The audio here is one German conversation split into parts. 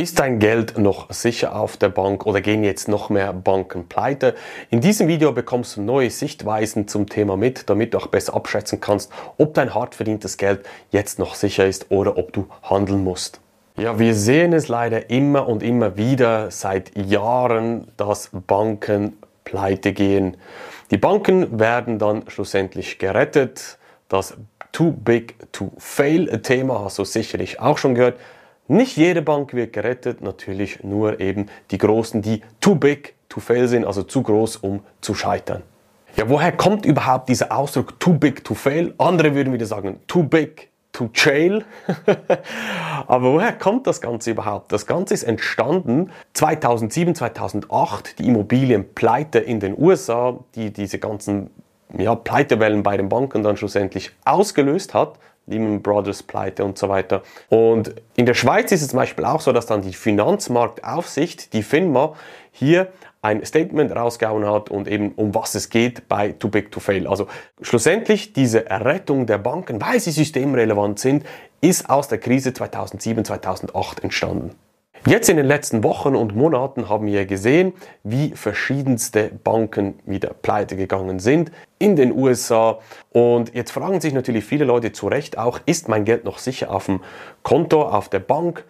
Ist dein Geld noch sicher auf der Bank oder gehen jetzt noch mehr Banken pleite? In diesem Video bekommst du neue Sichtweisen zum Thema mit, damit du auch besser abschätzen kannst, ob dein hart verdientes Geld jetzt noch sicher ist oder ob du handeln musst. Ja, wir sehen es leider immer und immer wieder seit Jahren, dass Banken pleite gehen. Die Banken werden dann schlussendlich gerettet. Das Too Big to Fail Thema hast du sicherlich auch schon gehört. Nicht jede Bank wird gerettet, natürlich nur eben die großen, die too big to fail sind, also zu groß, um zu scheitern. Ja, woher kommt überhaupt dieser Ausdruck too big to fail? Andere würden wieder sagen too big to jail. Aber woher kommt das Ganze überhaupt? Das Ganze ist entstanden 2007, 2008, die Immobilienpleite in den USA, die diese ganzen ja, Pleitewellen bei den Banken dann schlussendlich ausgelöst hat. Lehman Brothers Pleite und so weiter. Und in der Schweiz ist es zum Beispiel auch so, dass dann die Finanzmarktaufsicht, die FINMA, hier ein Statement rausgehauen hat und eben um was es geht bei Too Big to Fail. Also schlussendlich diese Errettung der Banken, weil sie systemrelevant sind, ist aus der Krise 2007, 2008 entstanden. Jetzt in den letzten Wochen und Monaten haben wir gesehen, wie verschiedenste Banken wieder pleite gegangen sind in den USA. Und jetzt fragen sich natürlich viele Leute zu Recht auch, ist mein Geld noch sicher auf dem Konto, auf der Bank?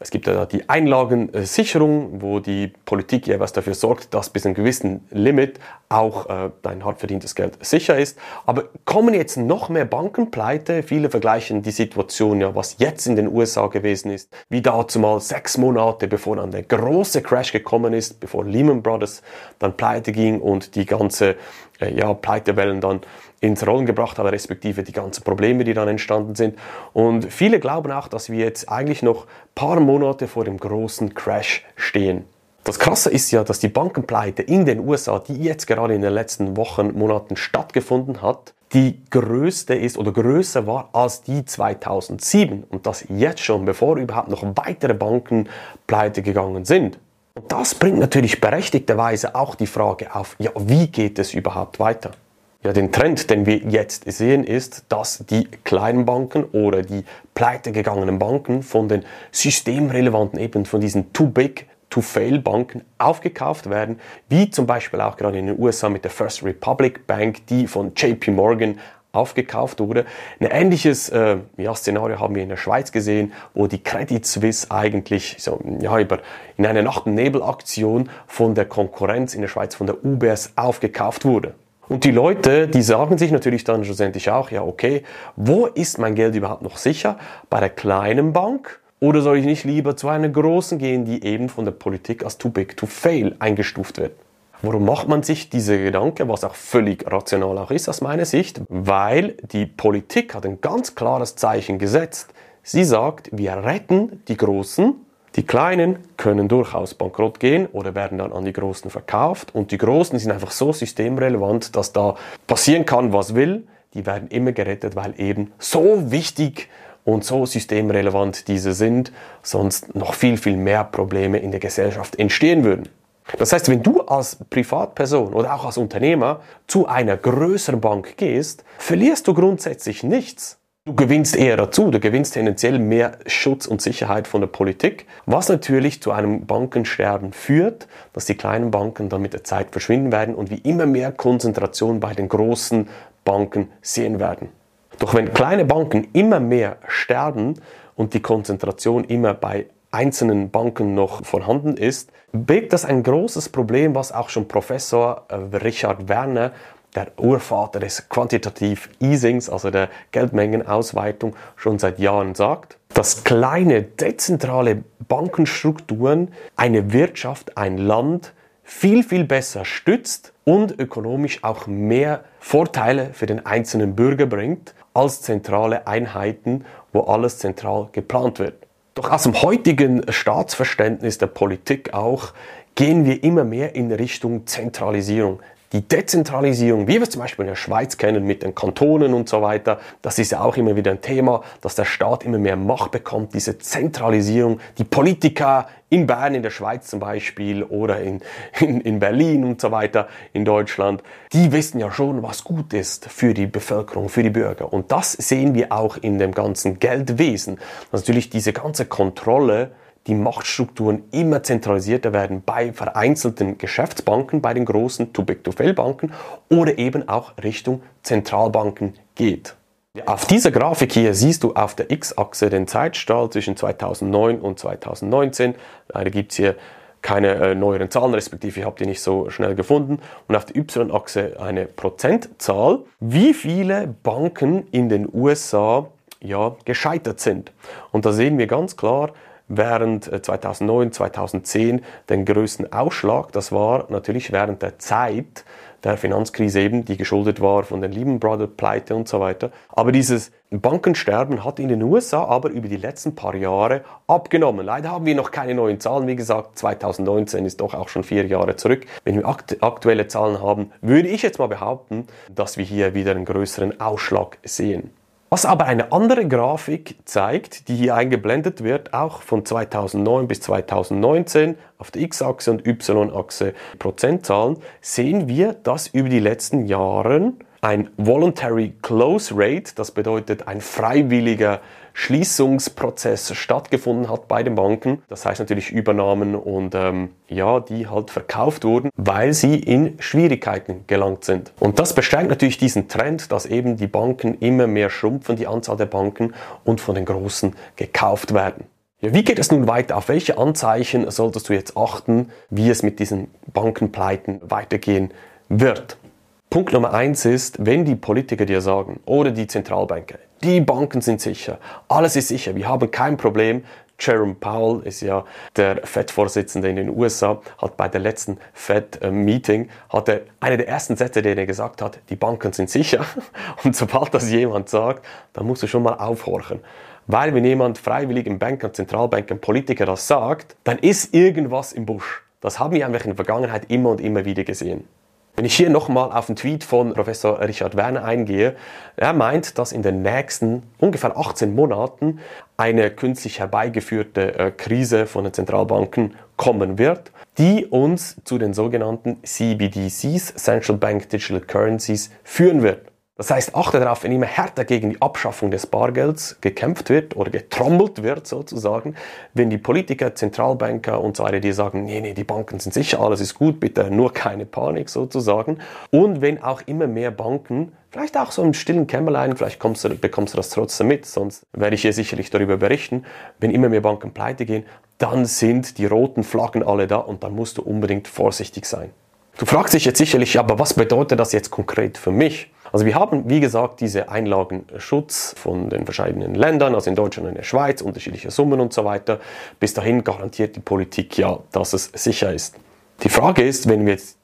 Es gibt ja die Einlagensicherung, wo die Politik jeweils dafür sorgt, dass bis einem gewissen Limit auch äh, dein hart verdientes Geld sicher ist. Aber kommen jetzt noch mehr Banken pleite? Viele vergleichen die Situation ja, was jetzt in den USA gewesen ist, wie dazu mal sechs Monate bevor dann der große Crash gekommen ist, bevor Lehman Brothers dann pleite ging und die ganze äh, ja, Pleitewellen dann ins Rollen gebracht hat, respektive die ganzen Probleme, die dann entstanden sind. Und viele glauben auch, dass wir jetzt eigentlich noch paar Monate vor dem großen Crash stehen. Das Krasse ist ja, dass die Bankenpleite in den USA, die jetzt gerade in den letzten Wochen, Monaten stattgefunden hat, die größte ist oder größer war als die 2007 und das jetzt schon, bevor überhaupt noch weitere Banken pleite gegangen sind. Und das bringt natürlich berechtigterweise auch die Frage auf, ja, wie geht es überhaupt weiter? Ja, den Trend, den wir jetzt sehen, ist, dass die kleinen Banken oder die pleitegegangenen Banken von den systemrelevanten, eben von diesen Too Big to Fail Banken aufgekauft werden, wie zum Beispiel auch gerade in den USA mit der First Republic Bank, die von JP Morgan aufgekauft wurde. Ein ähnliches äh, ja, Szenario haben wir in der Schweiz gesehen, wo die Credit Suisse eigentlich so, ja, über, in einer Nacht- und Nebelaktion von der Konkurrenz in der Schweiz, von der UBS, aufgekauft wurde. Und die Leute, die sagen sich natürlich dann schlussendlich auch, ja, okay, wo ist mein Geld überhaupt noch sicher? Bei der kleinen Bank? Oder soll ich nicht lieber zu einer großen gehen, die eben von der Politik als too big to fail eingestuft wird? Warum macht man sich diese Gedanken, was auch völlig rational auch ist aus meiner Sicht? Weil die Politik hat ein ganz klares Zeichen gesetzt. Sie sagt, wir retten die Großen die Kleinen können durchaus bankrott gehen oder werden dann an die Großen verkauft und die Großen sind einfach so systemrelevant, dass da passieren kann, was will. Die werden immer gerettet, weil eben so wichtig und so systemrelevant diese sind, sonst noch viel, viel mehr Probleme in der Gesellschaft entstehen würden. Das heißt, wenn du als Privatperson oder auch als Unternehmer zu einer größeren Bank gehst, verlierst du grundsätzlich nichts. Du gewinnst eher dazu, du gewinnst tendenziell mehr Schutz und Sicherheit von der Politik, was natürlich zu einem Bankensterben führt, dass die kleinen Banken dann mit der Zeit verschwinden werden und wir immer mehr Konzentration bei den großen Banken sehen werden. Doch wenn kleine Banken immer mehr sterben und die Konzentration immer bei einzelnen Banken noch vorhanden ist, birgt das ein großes Problem, was auch schon Professor äh, Richard Werner der Urvater des Quantitativ Easings, also der Geldmengenausweitung, schon seit Jahren sagt, dass kleine dezentrale Bankenstrukturen eine Wirtschaft, ein Land viel, viel besser stützt und ökonomisch auch mehr Vorteile für den einzelnen Bürger bringt als zentrale Einheiten, wo alles zentral geplant wird. Doch aus dem heutigen Staatsverständnis der Politik auch gehen wir immer mehr in Richtung Zentralisierung die Dezentralisierung, wie wir es zum Beispiel in der Schweiz kennen mit den Kantonen und so weiter, das ist ja auch immer wieder ein Thema, dass der Staat immer mehr Macht bekommt, diese Zentralisierung, die Politiker in Bern, in der Schweiz zum Beispiel oder in, in, in Berlin und so weiter in Deutschland, die wissen ja schon, was gut ist für die Bevölkerung, für die Bürger. Und das sehen wir auch in dem ganzen Geldwesen. Natürlich diese ganze Kontrolle die Machtstrukturen immer zentralisierter werden bei vereinzelten Geschäftsbanken, bei den großen Too-Big-to-Fail-Banken oder eben auch Richtung Zentralbanken geht. Auf dieser Grafik hier siehst du auf der X-Achse den Zeitstrahl zwischen 2009 und 2019. Leider gibt es hier keine äh, neueren Zahlen, respektive ich habe die nicht so schnell gefunden. Und auf der Y-Achse eine Prozentzahl, wie viele Banken in den USA ja, gescheitert sind. Und da sehen wir ganz klar, während 2009, äh, 2010 den größten Ausschlag, das war natürlich während der Zeit der Finanzkrise eben, die geschuldet war von den Lehman Brothers Pleite und so weiter. Aber dieses Bankensterben hat in den USA aber über die letzten paar Jahre abgenommen. Leider haben wir noch keine neuen Zahlen. Wie gesagt, 2019 ist doch auch schon vier Jahre zurück. Wenn wir aktuelle Zahlen haben, würde ich jetzt mal behaupten, dass wir hier wieder einen größeren Ausschlag sehen. Was aber eine andere Grafik zeigt, die hier eingeblendet wird, auch von 2009 bis 2019 auf der X-Achse und Y-Achse Prozentzahlen, sehen wir, dass über die letzten Jahre ein Voluntary Close Rate, das bedeutet ein freiwilliger Schließungsprozess stattgefunden hat bei den Banken. Das heißt natürlich Übernahmen und ähm, ja, die halt verkauft wurden, weil sie in Schwierigkeiten gelangt sind. Und das bestärkt natürlich diesen Trend, dass eben die Banken immer mehr schrumpfen, die Anzahl der Banken und von den Großen gekauft werden. Ja, wie geht es nun weiter? Auf welche Anzeichen solltest du jetzt achten, wie es mit diesen Bankenpleiten weitergehen wird? Punkt Nummer eins ist, wenn die Politiker dir sagen oder die Zentralbanker, die Banken sind sicher, alles ist sicher, wir haben kein Problem. Jerome Powell ist ja der Fed-Vorsitzende in den USA, hat bei der letzten Fed-Meeting, hat er eine der ersten Sätze, den er gesagt hat, die Banken sind sicher. Und sobald das jemand sagt, dann musst du schon mal aufhorchen. Weil wenn jemand freiwillig im Banker, Zentralbanker, Politiker das sagt, dann ist irgendwas im Busch. Das haben wir einfach in der Vergangenheit immer und immer wieder gesehen. Wenn ich hier nochmal auf den Tweet von Professor Richard Werner eingehe, er meint, dass in den nächsten ungefähr 18 Monaten eine künstlich herbeigeführte äh, Krise von den Zentralbanken kommen wird, die uns zu den sogenannten CBDCs, Central Bank Digital Currencies, führen wird. Das heißt, achte darauf, wenn immer härter gegen die Abschaffung des Bargelds gekämpft wird oder getrommelt wird sozusagen, wenn die Politiker, Zentralbanker und so weiter, die sagen, nee, nee, die Banken sind sicher, alles ist gut, bitte nur keine Panik sozusagen. Und wenn auch immer mehr Banken, vielleicht auch so im stillen Kämmerlein, vielleicht du, bekommst du das trotzdem mit, sonst werde ich hier sicherlich darüber berichten, wenn immer mehr Banken pleite gehen, dann sind die roten Flaggen alle da und dann musst du unbedingt vorsichtig sein. Du fragst dich jetzt sicherlich, aber was bedeutet das jetzt konkret für mich? Also wir haben, wie gesagt, diese Einlagenschutz von den verschiedenen Ländern, also in Deutschland und in der Schweiz, unterschiedliche Summen und so weiter. Bis dahin garantiert die Politik ja, dass es sicher ist. Die Frage ist, wenn wir jetzt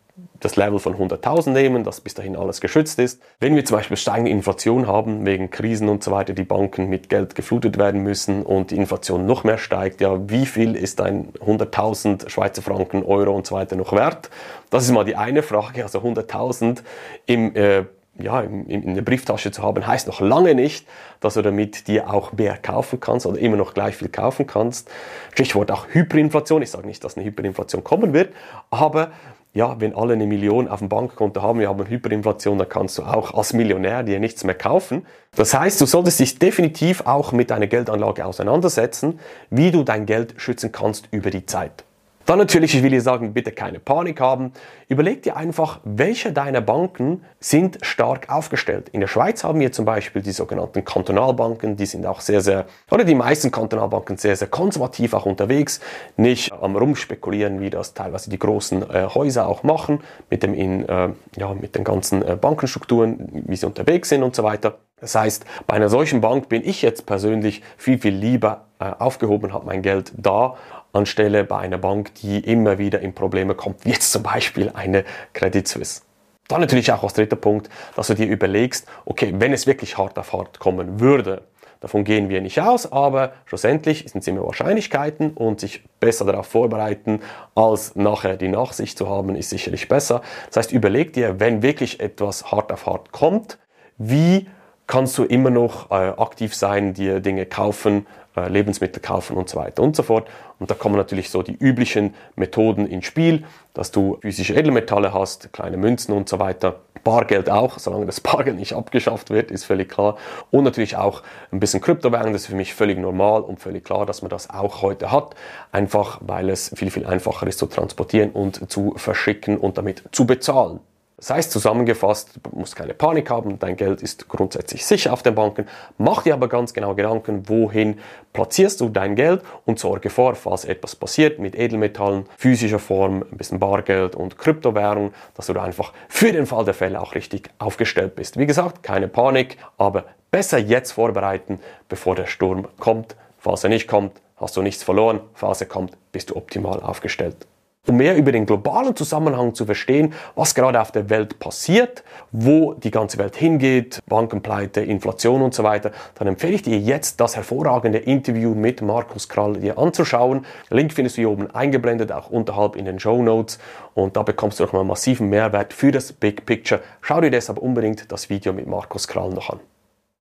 das Level von 100.000 nehmen, dass bis dahin alles geschützt ist. Wenn wir zum Beispiel steigende Inflation haben, wegen Krisen und so weiter, die Banken mit Geld geflutet werden müssen und die Inflation noch mehr steigt, ja, wie viel ist ein 100.000 Schweizer Franken, Euro und so weiter noch wert? Das ist mal die eine Frage. Also 100.000 im äh, ja, in, in der Brieftasche zu haben, heißt noch lange nicht, dass du damit dir auch mehr kaufen kannst oder immer noch gleich viel kaufen kannst. Stichwort auch Hyperinflation. Ich sage nicht, dass eine Hyperinflation kommen wird, aber ja, wenn alle eine Million auf dem Bankkonto haben, wir haben Hyperinflation, dann kannst du auch als Millionär dir nichts mehr kaufen. Das heißt, du solltest dich definitiv auch mit deiner Geldanlage auseinandersetzen, wie du dein Geld schützen kannst über die Zeit. Dann natürlich, ich will dir sagen, bitte keine Panik haben. Überleg dir einfach, welche deiner Banken sind stark aufgestellt. In der Schweiz haben wir zum Beispiel die sogenannten Kantonalbanken, die sind auch sehr, sehr, oder die meisten Kantonalbanken sehr, sehr konservativ auch unterwegs, nicht am Rumspekulieren, wie das teilweise die großen äh, Häuser auch machen, mit, dem in, äh, ja, mit den ganzen äh, Bankenstrukturen, wie sie unterwegs sind und so weiter. Das heißt, bei einer solchen Bank bin ich jetzt persönlich viel, viel lieber aufgehoben, habe mein Geld da, anstelle bei einer Bank, die immer wieder in Probleme kommt, wie jetzt zum Beispiel eine Credit Suisse. Dann natürlich auch als dritter Punkt, dass du dir überlegst, okay, wenn es wirklich hart auf hart kommen würde, davon gehen wir nicht aus, aber schlussendlich sind es immer Wahrscheinlichkeiten und sich besser darauf vorbereiten, als nachher die Nachsicht zu haben, ist sicherlich besser. Das heißt, überleg dir, wenn wirklich etwas hart auf hart kommt, wie kannst du immer noch äh, aktiv sein, dir Dinge kaufen, äh, Lebensmittel kaufen und so weiter und so fort. Und da kommen natürlich so die üblichen Methoden ins Spiel, dass du physische Edelmetalle hast, kleine Münzen und so weiter. Bargeld auch, solange das Bargeld nicht abgeschafft wird, ist völlig klar. Und natürlich auch ein bisschen Kryptowährung, das ist für mich völlig normal und völlig klar, dass man das auch heute hat. Einfach weil es viel, viel einfacher ist zu transportieren und zu verschicken und damit zu bezahlen. Das heißt zusammengefasst, du musst keine Panik haben, dein Geld ist grundsätzlich sicher auf den Banken. Mach dir aber ganz genau Gedanken, wohin platzierst du dein Geld und sorge vor, falls etwas passiert mit Edelmetallen, physischer Form, ein bisschen Bargeld und Kryptowährung, dass du da einfach für den Fall der Fälle auch richtig aufgestellt bist. Wie gesagt, keine Panik, aber besser jetzt vorbereiten, bevor der Sturm kommt. Falls er nicht kommt, hast du nichts verloren. Falls er kommt, bist du optimal aufgestellt. Um mehr über den globalen Zusammenhang zu verstehen, was gerade auf der Welt passiert, wo die ganze Welt hingeht, Bankenpleite, Inflation und so weiter, dann empfehle ich dir jetzt das hervorragende Interview mit Markus Krall dir anzuschauen. Link findest du hier oben eingeblendet, auch unterhalb in den Show Notes und da bekommst du nochmal massiven Mehrwert für das Big Picture. Schau dir deshalb unbedingt das Video mit Markus Krall noch an.